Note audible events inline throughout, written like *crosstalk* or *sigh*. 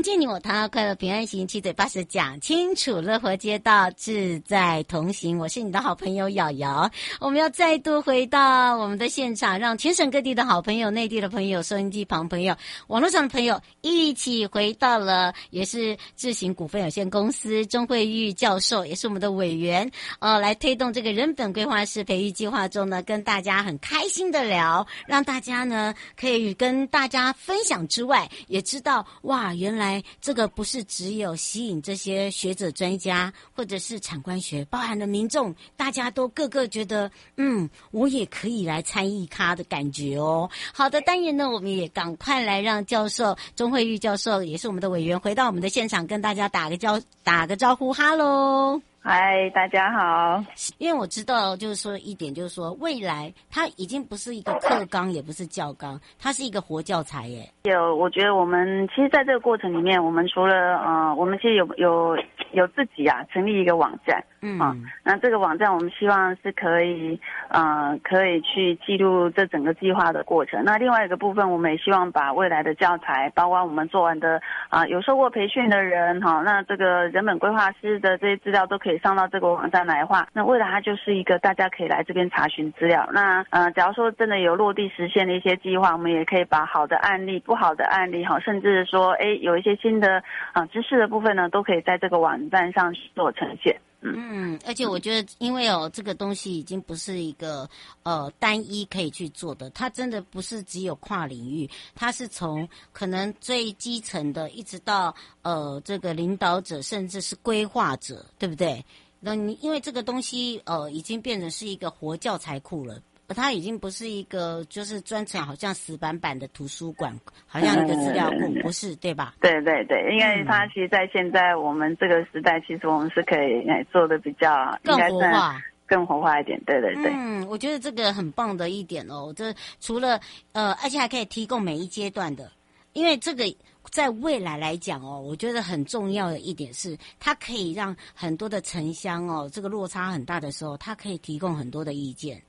迎接你我他，快乐平安行，七嘴八舌讲清楚，乐活街道自在同行。我是你的好朋友瑶瑶，我们要再度回到我们的现场，让全省各地的好朋友、内地的朋友、收音机旁朋友、网络上的朋友一起回到了，也是智行股份有限公司钟慧玉教授，也是我们的委员，呃，来推动这个人本规划师培育计划中呢，跟大家很开心的聊，让大家呢可以跟大家分享之外，也知道哇，原来。这个不是只有吸引这些学者专家，或者是产官学，包含了民众，大家都个个觉得，嗯，我也可以来参与他的感觉哦。好的，当然呢，我们也赶快来让教授钟慧玉教授，也是我们的委员，回到我们的现场，跟大家打个招打个招呼，哈喽。嗨，大家好。因为我知道，就是说一点，就是说未来它已经不是一个课纲，也不是教纲，它是一个活教材耶。有，我觉得我们其实在这个过程里面，我们除了呃，我们其实有有有自己啊，成立一个网站。嗯，啊，那这个网站我们希望是可以，呃，可以去记录这整个计划的过程。那另外一个部分，我们也希望把未来的教材，包括我们做完的啊、呃，有受过培训的人，哈，那这个人本规划师的这些资料都可以上到这个网站来的话，那未来它就是一个大家可以来这边查询资料。那呃，假如说真的有落地实现的一些计划，我们也可以把好的案例、不好的案例，哈，甚至说，哎，有一些新的啊、呃、知识的部分呢，都可以在这个网站上做呈现。嗯，而且我觉得，因为哦，这个东西已经不是一个呃单一可以去做的，它真的不是只有跨领域，它是从可能最基层的，一直到呃这个领导者，甚至是规划者，对不对？那你因为这个东西呃已经变成是一个活教材库了。它已经不是一个，就是专程好像死板板的图书馆，好像一个资料库，不是对吧？对对对，因为它其实，在现在我们这个时代，其实我们是可以做的比较更活化，更活化一点。对对对。嗯，我觉得这个很棒的一点哦，这除了呃，而且还可以提供每一阶段的，因为这个在未来来讲哦，我觉得很重要的一点是，它可以让很多的城乡哦，这个落差很大的时候，它可以提供很多的意见。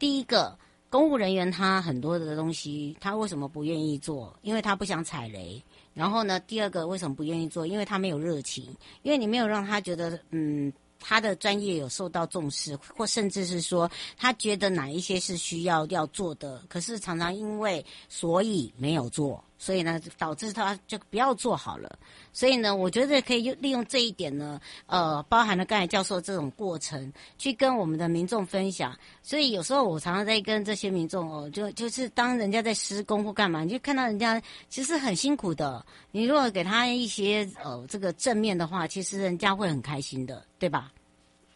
第一个，公务人员他很多的东西，他为什么不愿意做？因为他不想踩雷。然后呢，第二个为什么不愿意做？因为他没有热情，因为你没有让他觉得，嗯，他的专业有受到重视，或甚至是说他觉得哪一些是需要要做的，可是常常因为所以没有做。所以呢，导致他就不要做好了。所以呢，我觉得可以利用这一点呢，呃，包含了刚才教授这种过程，去跟我们的民众分享。所以有时候我常常在跟这些民众哦，就就是当人家在施工或干嘛，你就看到人家其实很辛苦的。你如果给他一些呃这个正面的话，其实人家会很开心的，对吧？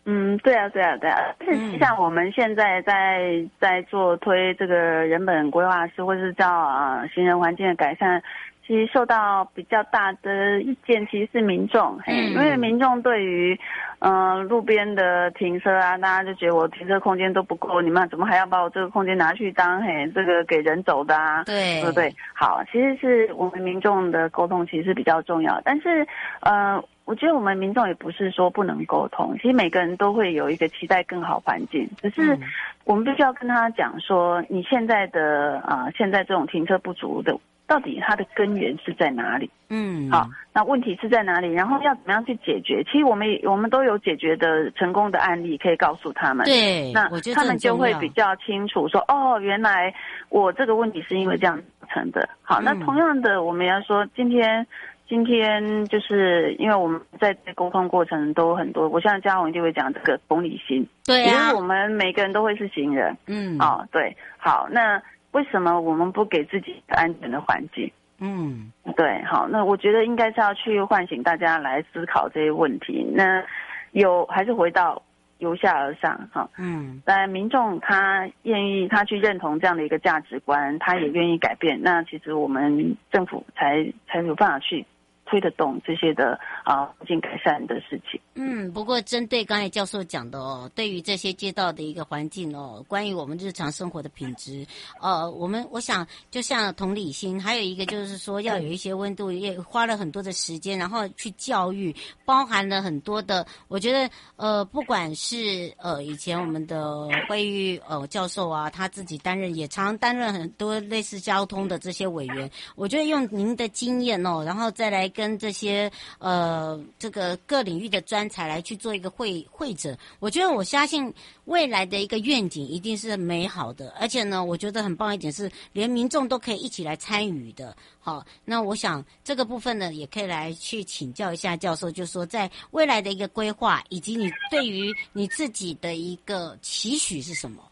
嗯，对啊，对啊，对啊。像我们现在在在做推这个人本规划师，或是叫啊行人环境的改善，其实受到比较大的意见，其实是民众。嘿，因为民众对于嗯、呃、路边的停车啊，大家就觉得我停车空间都不够，你们怎么还要把我这个空间拿去当嘿这个给人走的啊？对，对不对？好，其实是我们民众的沟通其实是比较重要，但是呃。我觉得我们民众也不是说不能沟通，其实每个人都会有一个期待更好环境，只是我们必须要跟他讲说，你现在的啊、呃，现在这种停车不足的，到底它的根源是在哪里？嗯，好，那问题是在哪里？然后要怎么样去解决？其实我们我们都有解决的成功的案例可以告诉他们。对，那他们就会比较清楚说，哦，原来我这个问题是因为这样造成的。好，那同样的，我们要说今天。今天就是因为我们在沟通过程都很多，我像嘉宏就会讲这个同理心，对啊，因为我们每个人都会是行人，嗯，哦，对，好，那为什么我们不给自己一个安全的环境？嗯，对，好，那我觉得应该是要去唤醒大家来思考这些问题。那有还是回到由下而上，哈，嗯，但民众他愿意他去认同这样的一个价值观，他也愿意改变，那其实我们政府才才有办法去。推得动这些的啊，环境改善的事情。嗯，不过针对刚才教授讲的哦，对于这些街道的一个环境哦，关于我们日常生活的品质，呃，我们我想就像同理心，还有一个就是说要有一些温度，也花了很多的时间，然后去教育，包含了很多的，我觉得呃，不管是呃以前我们的惠玉呃教授啊，他自己担任也常担任很多类似交通的这些委员，我觉得用您的经验哦，然后再来。跟跟这些呃，这个各领域的专才来去做一个会会诊，我觉得我相信未来的一个愿景一定是美好的，而且呢，我觉得很棒一点是连民众都可以一起来参与的。好，那我想这个部分呢，也可以来去请教一下教授，就是说在未来的一个规划，以及你对于你自己的一个期许是什么？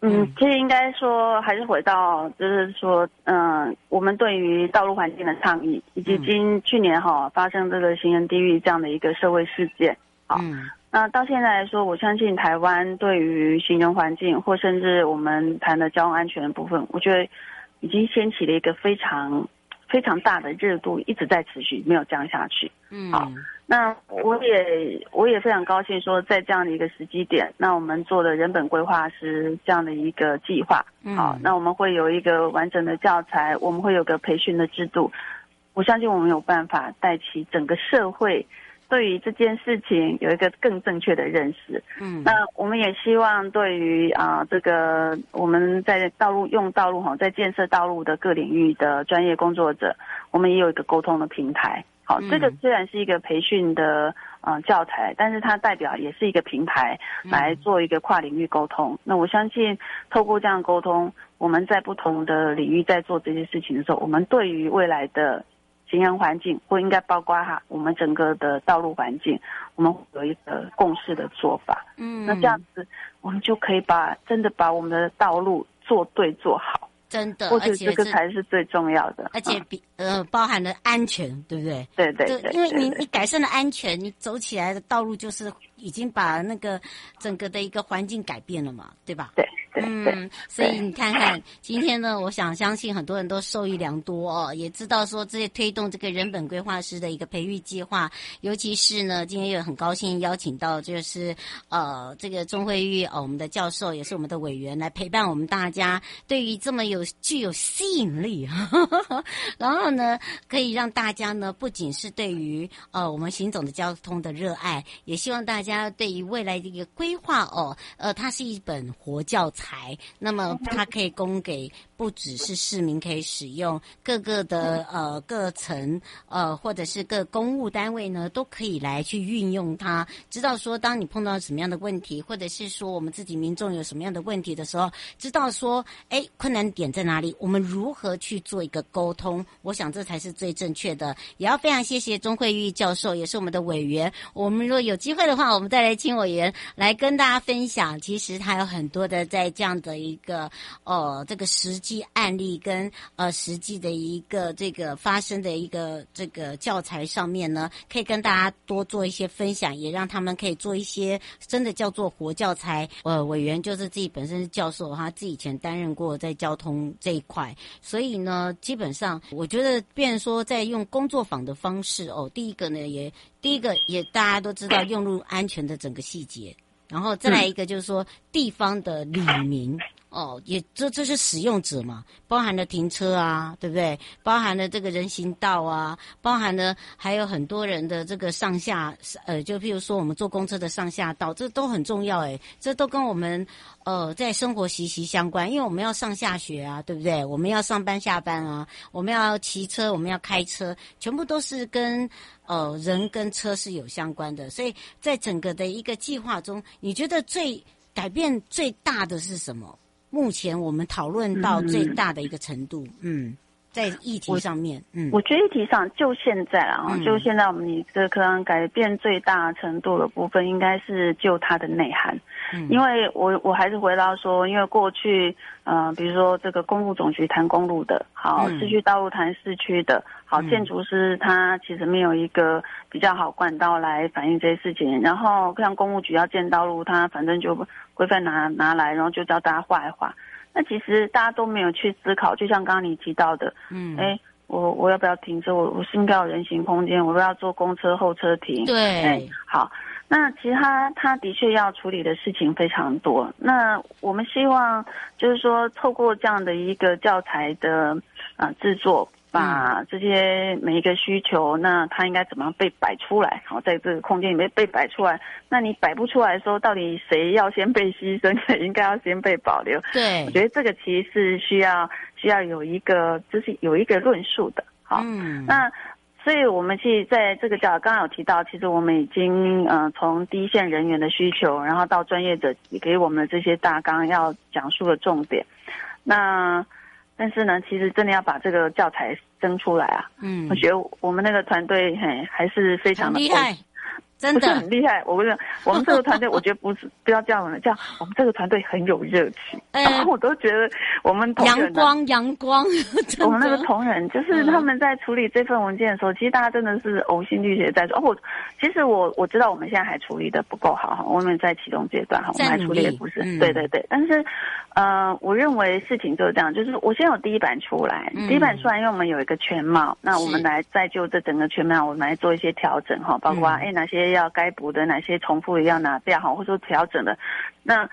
嗯，其实应该说还是回到，就是说，嗯，我们对于道路环境的倡议，以及今去年哈发生这个行人地狱这样的一个社会事件，好，那到现在来说，我相信台湾对于行人环境，或甚至我们谈的交通安全的部分，我觉得已经掀起了一个非常非常大的热度，一直在持续，没有降下去。嗯，好。那我也我也非常高兴说，在这样的一个时机点，那我们做的人本规划是这样的一个计划。好，那我们会有一个完整的教材，我们会有个培训的制度。我相信我们有办法带起整个社会对于这件事情有一个更正确的认识。嗯，那我们也希望对于啊这个我们在道路用道路哈，在建设道路的各领域的专业工作者，我们也有一个沟通的平台。好，这个虽然是一个培训的呃教材，但是它代表也是一个平台来做一个跨领域沟通。那我相信透过这样沟通，我们在不同的领域在做这些事情的时候，我们对于未来的行人环境，或应该包括哈我们整个的道路环境，我们有一个共识的做法。嗯，那这样子，我们就可以把真的把我们的道路做对做好。真的，而且这个才是最重要的，而且比呃包含了安全，对不对？对对对，因为你你改善了安全，你走起来的道路就是已经把那个整个的一个环境改变了嘛，对吧？对。嗯，所以你看看今天呢，我想相信很多人都受益良多哦，也知道说这些推动这个人本规划师的一个培育计划，尤其是呢，今天也很高兴邀请到就是呃这个钟慧玉呃我们的教授也是我们的委员来陪伴我们大家，对于这么有具有吸引力，呵 *laughs* 呵然后呢可以让大家呢不仅是对于呃我们行走的交通的热爱，也希望大家对于未来的一个规划哦，呃它是一本活教材。那么它可以供给不只是市民可以使用，各个的呃各层呃或者是各公务单位呢都可以来去运用它，知道说当你碰到什么样的问题，或者是说我们自己民众有什么样的问题的时候，知道说哎困难点在哪里，我们如何去做一个沟通，我想这才是最正确的。也要非常谢谢钟慧玉教授，也是我们的委员。我们如果有机会的话，我们再来请委员来跟大家分享。其实他有很多的在。这样的一个呃，这个实际案例跟呃实际的一个这个发生的一个这个教材上面呢，可以跟大家多做一些分享，也让他们可以做一些真的叫做活教材。呃，委员就是自己本身是教授，他自己以前担任过在交通这一块，所以呢，基本上我觉得，变说在用工作坊的方式哦，第一个呢，也第一个也大家都知道用路安全的整个细节。然后再来一个，就是说地方的里民。哦，也这这是使用者嘛，包含了停车啊，对不对？包含了这个人行道啊，包含了还有很多人的这个上下，呃，就譬如说我们坐公车的上下道，这都很重要诶，这都跟我们呃在生活息息相关，因为我们要上下学啊，对不对？我们要上班下班啊，我们要骑车，我们要开车，全部都是跟呃人跟车是有相关的，所以在整个的一个计划中，你觉得最改变最大的是什么？目前我们讨论到最大的一个程度，嗯，嗯，在议题上面，嗯，我觉得议题上就现在啊，嗯、就现在我们你这可能改变最大程度的部分，应该是就它的内涵。嗯，因为我我还是回到说，因为过去，呃，比如说这个公路总局谈公路的，好，市区道路谈市区的，好，建筑师他其实没有一个比较好管道来反映这些事情。然后像公务局要建道路，他反正就规范拿拿来，然后就叫大家画一画。那其实大家都没有去思考，就像刚刚你提到的，嗯，哎，我我要不要停车？我我是应该有人行空间？我不要坐公车候车亭？对，哎，好。那其实他他的确要处理的事情非常多。那我们希望就是说，透过这样的一个教材的啊、呃、制作，把这些每一个需求，那它应该怎么样被摆出来？好，在这个空间里面被摆出来。那你摆不出来的时候，到底谁要先被牺牲，*laughs* 谁应该要先被保留？对，我觉得这个其实是需要需要有一个，就是有一个论述的。好，嗯，那。所以，我们其实在这个角，刚刚有提到，其实我们已经呃从第一线人员的需求，然后到专业者给我们的这些大纲要讲述的重点。那但是呢，其实真的要把这个教材生出来啊，嗯，我觉得我们那个团队嘿还是非常的厉害。真的。很厉害，我跟你讲，我们这个团队，我觉得不是不要这样的，叫 *laughs* 我们这个团队很有热情，欸、然后 *laughs* 我都觉得我们同阳光阳光，*laughs* 我们那个同仁就是他们在处理这份文件的时候，嗯、其实大家真的是呕心沥血在做。哦，我其实我我知道我们现在还处理的不够好哈，我们在启动阶段哈，我们还处理的不是，嗯、对对对。但是呃，我认为事情就是这样，就是我先有第一版出来，嗯、第一版出来，因为我们有一个全貌，那我们来再就这整个全貌，我们来做一些调整哈，包括哎、嗯、哪些要该补的。哪些重复的要拿掉哈，或者说调整的，那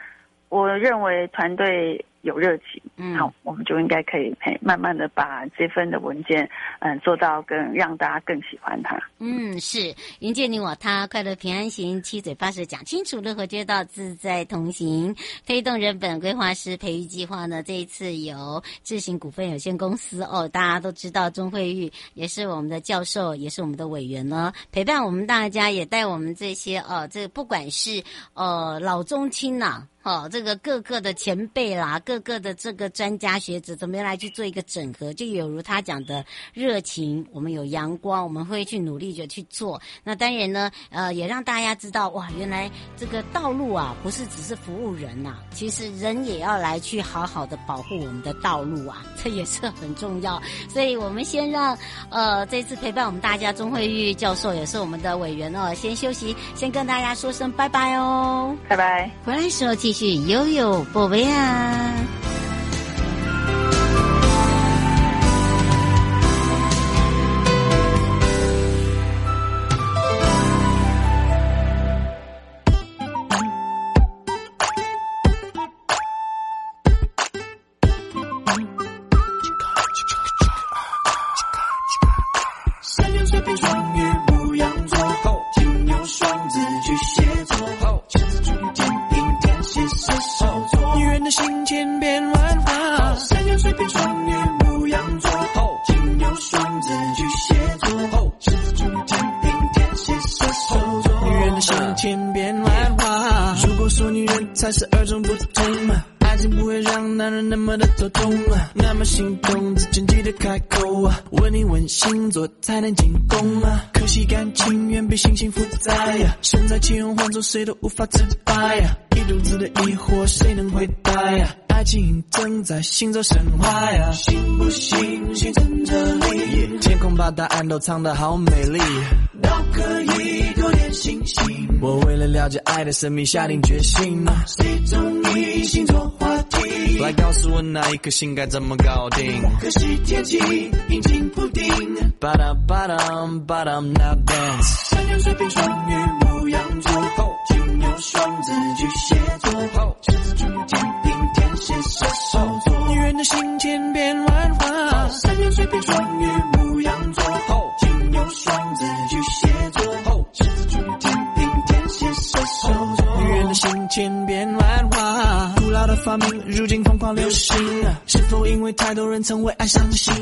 我认为团队有热情，嗯，好，我们就应该可以慢慢的把这份的文件，嗯，做到更让大家更喜欢它。嗯，是迎接你我他，快乐平安行，七嘴八舌讲清楚，乐活街道自在同行，推动人本规划师培育计划呢。这一次由智行股份有限公司哦，大家都知道钟慧玉也是我们的教授，也是我们的委员呢，陪伴我们大家，也带我们这些哦，这不管是呃老中青呐、啊。哦，这个各个的前辈啦，各个的这个专家学者，怎么样来去做一个整合？就有如他讲的热情，我们有阳光，我们会去努力的去做。那当然呢，呃，也让大家知道，哇，原来这个道路啊，不是只是服务人呐、啊，其实人也要来去好好的保护我们的道路啊，这也是很重要。所以我们先让呃这次陪伴我们大家钟慧玉教授也是我们的委员哦，先休息，先跟大家说声拜拜哦，拜拜。回来时候继续悠悠不为啊！谁都无法自拔呀，一肚子的疑惑，谁能回答呀？爱情正在行走神话呀，信不信星辰这里？天空把答案都藏得好美丽，都可以多点信心。我为了了解爱的神秘，下定决心。谁中意星座话题？来告诉我哪一颗星该怎么搞定？可惜天气阴晴不定。巴达巴达巴达，Now dance。山羊、水瓶、双鱼、牧羊座。双子巨蟹座，狮子处女天平天蝎射手座，女人的心千变万化。三羊水瓶双鱼牧羊座，金牛双子巨蟹座，狮子处女天平天蝎射手座，女人的心千变万化。发明，如今疯狂流行。是否因为太多人曾为爱伤心？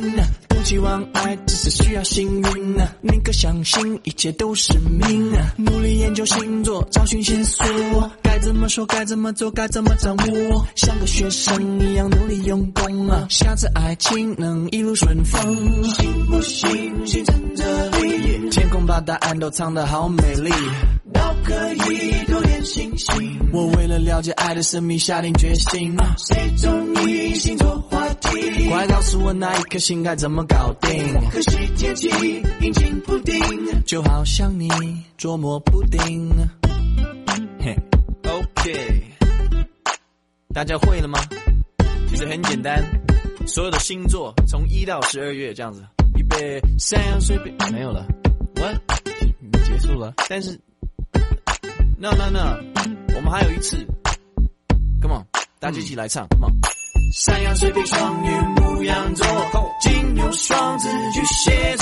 不期望爱，只是需要幸运。宁可相信一切都是命。努力研究星座，找寻线索。该怎么说？该怎么做？该怎么掌握？像个学生一样努力用功啊！下次爱情能一路顺风，行不信？星辰这里，天空把答案都藏得好美丽。都可以多点信心。我为了了解爱的神秘，下定决心。谁中意星座话题？快告诉我那一颗星该怎么搞定？可惜天气阴晴不定，就好像你捉摸不定。嘿，OK，大家会了吗？其实很简单，所有的星座从一到十二月这样子，预备，山羊水瓶没有了，What？结束了，但是。No no no，我们还有一次，Come on，大家一起来唱，Come on。山羊、水瓶、双鱼、牧羊座，金牛、双子、巨蟹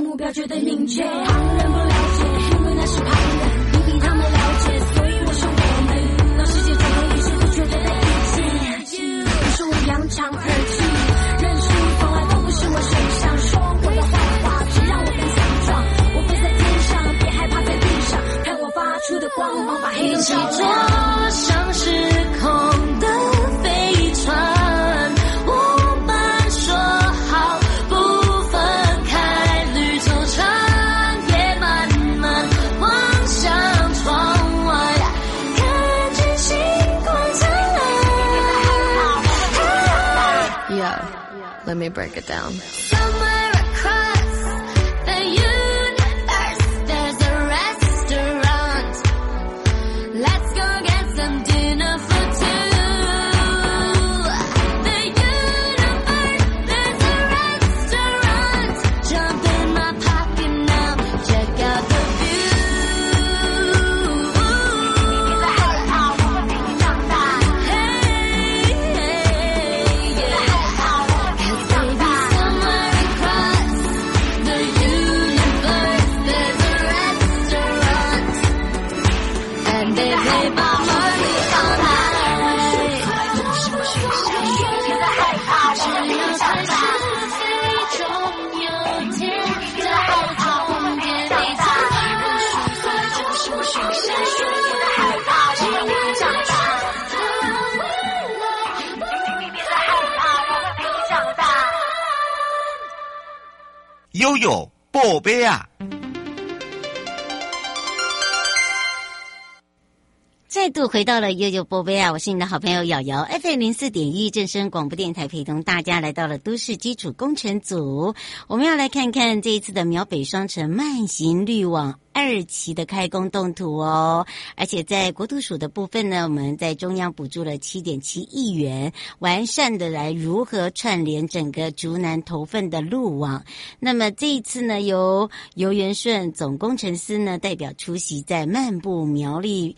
目标绝对明确。旁人不了解，因为那是旁人，你比他们了解，所以我说我们。让世界找到一些不确定的意见。你说我扬长而去，认输从来都不是我身上。说我的坏话，只让我更强壮。我飞在天上，别害怕在地上，看我发出的光芒，把黑洞照亮。me break it down. Let's go get some 悠悠宝贝啊！再度回到了悠悠宝贝啊！我是你的好朋友瑶瑶，FM 零四点一正声广播电台，陪同大家来到了都市基础工程组。我们要来看看这一次的苗北双城慢行绿网二期的开工动图哦。而且在国土署的部分呢，我们在中央补助了七点七亿元，完善的来如何串联整个竹南头份的路网。那么这一次呢，由游元顺总工程师呢代表出席，在漫步苗栗。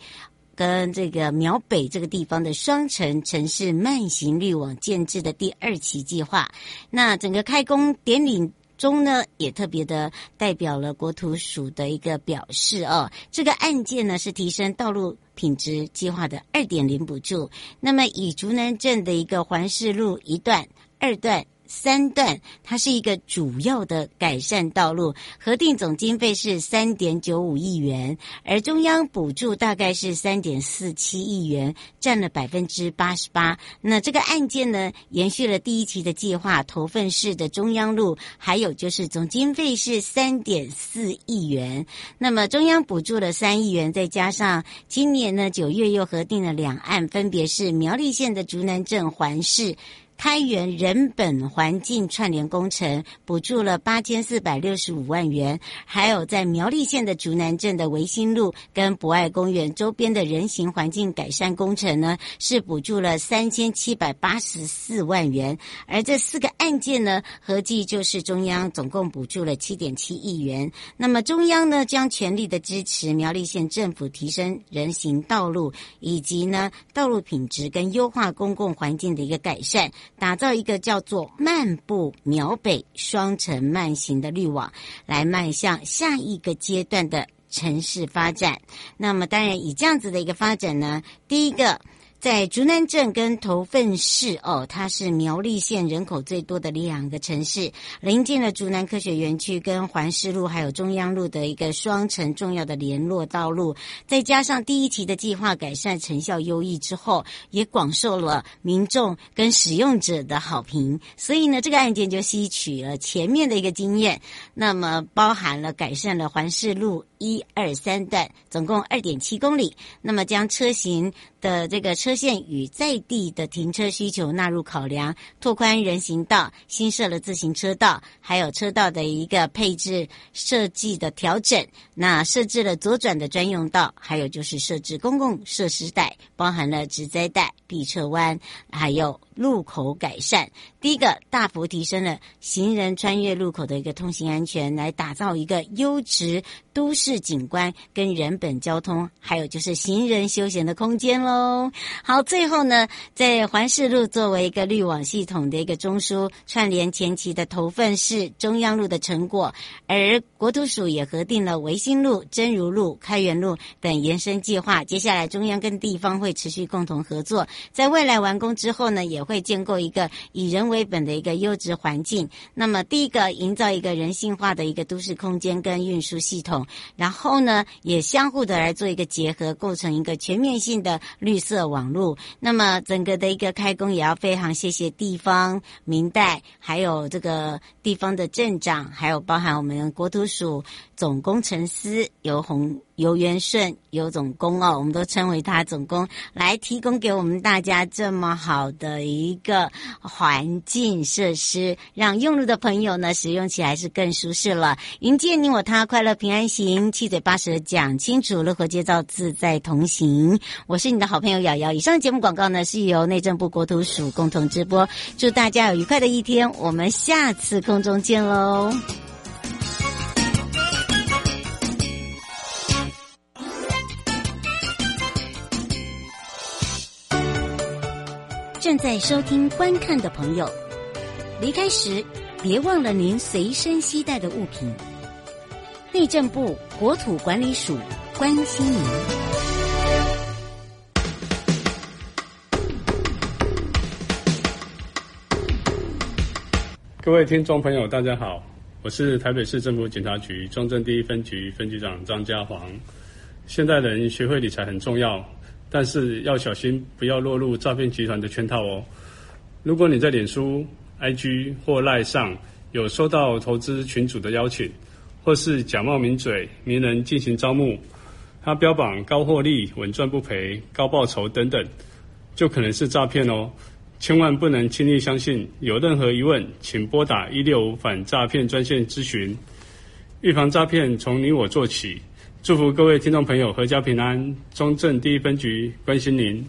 跟这个苗北这个地方的双城城市慢行绿网建置的第二期计划，那整个开工典礼中呢，也特别的代表了国土署的一个表示哦。这个案件呢是提升道路品质计划的二点零补助，那么以竹南镇的一个环市路一段、二段。三段，它是一个主要的改善道路，核定总经费是三点九五亿元，而中央补助大概是三点四七亿元，占了百分之八十八。那这个案件呢，延续了第一期的计划，头份市的中央路，还有就是总经费是三点四亿元。那么中央补助了三亿元，再加上今年呢九月又核定了两案，分别是苗栗县的竹南镇环市。开源人本环境串联工程补助了八千四百六十五万元，还有在苗栗县的竹南镇的维新路跟博爱公园周边的人行环境改善工程呢，是补助了三千七百八十四万元。而这四个案件呢，合计就是中央总共补助了七点七亿元。那么中央呢，将全力的支持苗栗县政府提升人行道路以及呢道路品质跟优化公共环境的一个改善。打造一个叫做“漫步苗北双城慢行”的绿网，来迈向下一个阶段的城市发展。那么，当然以这样子的一个发展呢，第一个。在竹南镇跟头份市哦，它是苗栗县人口最多的两个城市，临近了竹南科学园区跟环市路还有中央路的一个双城重要的联络道路，再加上第一期的计划改善成效优异之后，也广受了民众跟使用者的好评，所以呢，这个案件就吸取了前面的一个经验，那么包含了改善了环市路一二三段，总共二点七公里，那么将车型的这个车车线与在地的停车需求纳入考量，拓宽人行道，新设了自行车道，还有车道的一个配置设计的调整。那设置了左转的专用道，还有就是设置公共设施带，包含了直栽带、避侧弯，还有路口改善。第一个大幅提升了行人穿越路口的一个通行安全，来打造一个优质都市景观跟人本交通，还有就是行人休闲的空间喽。好，最后呢，在环市路作为一个绿网系统的一个中枢，串联前期的头份市中央路的成果，而国土署也核定了维新路、真如路、开元路等延伸计划。接下来，中央跟地方会持续共同合作，在未来完工之后呢，也会建构一个以人为本的一个优质环境。那么，第一个营造一个人性化的一个都市空间跟运输系统，然后呢，也相互的来做一个结合，构成一个全面性的。绿色网络，那么整个的一个开工也要非常谢谢地方民代，还有这个地方的镇长，还有包含我们国土署总工程师游红。游元顺游总工哦，我们都称为他总工，来提供给我们大 *laughs* 大家这么好的一个环境设施，让用路的朋友呢使用起来是更舒适了。迎接你我他，快乐平安行，七嘴八舌讲清楚，乐活街道自在同行。我是你的好朋友瑶瑶。以上节目广告呢是由内政部国土署共同直播，祝大家有愉快的一天，我们下次空中见喽。正在收听、观看的朋友，离开时别忘了您随身携带的物品。内政部国土管理署关心您。各位听众朋友，大家好，我是台北市政府警察局中正第一分局分局长张家煌。现代人学会理财很重要。但是要小心，不要落入诈骗集团的圈套哦。如果你在脸书、IG 或赖上有收到投资群组的邀请，或是假冒名嘴、名人进行招募，他标榜高获利、稳赚不赔、高报酬等等，就可能是诈骗哦。千万不能轻易相信。有任何疑问，请拨打一六五反诈骗专线咨询。预防诈骗，从你我做起。祝福各位听众朋友阖家平安。中正第一分局关心您。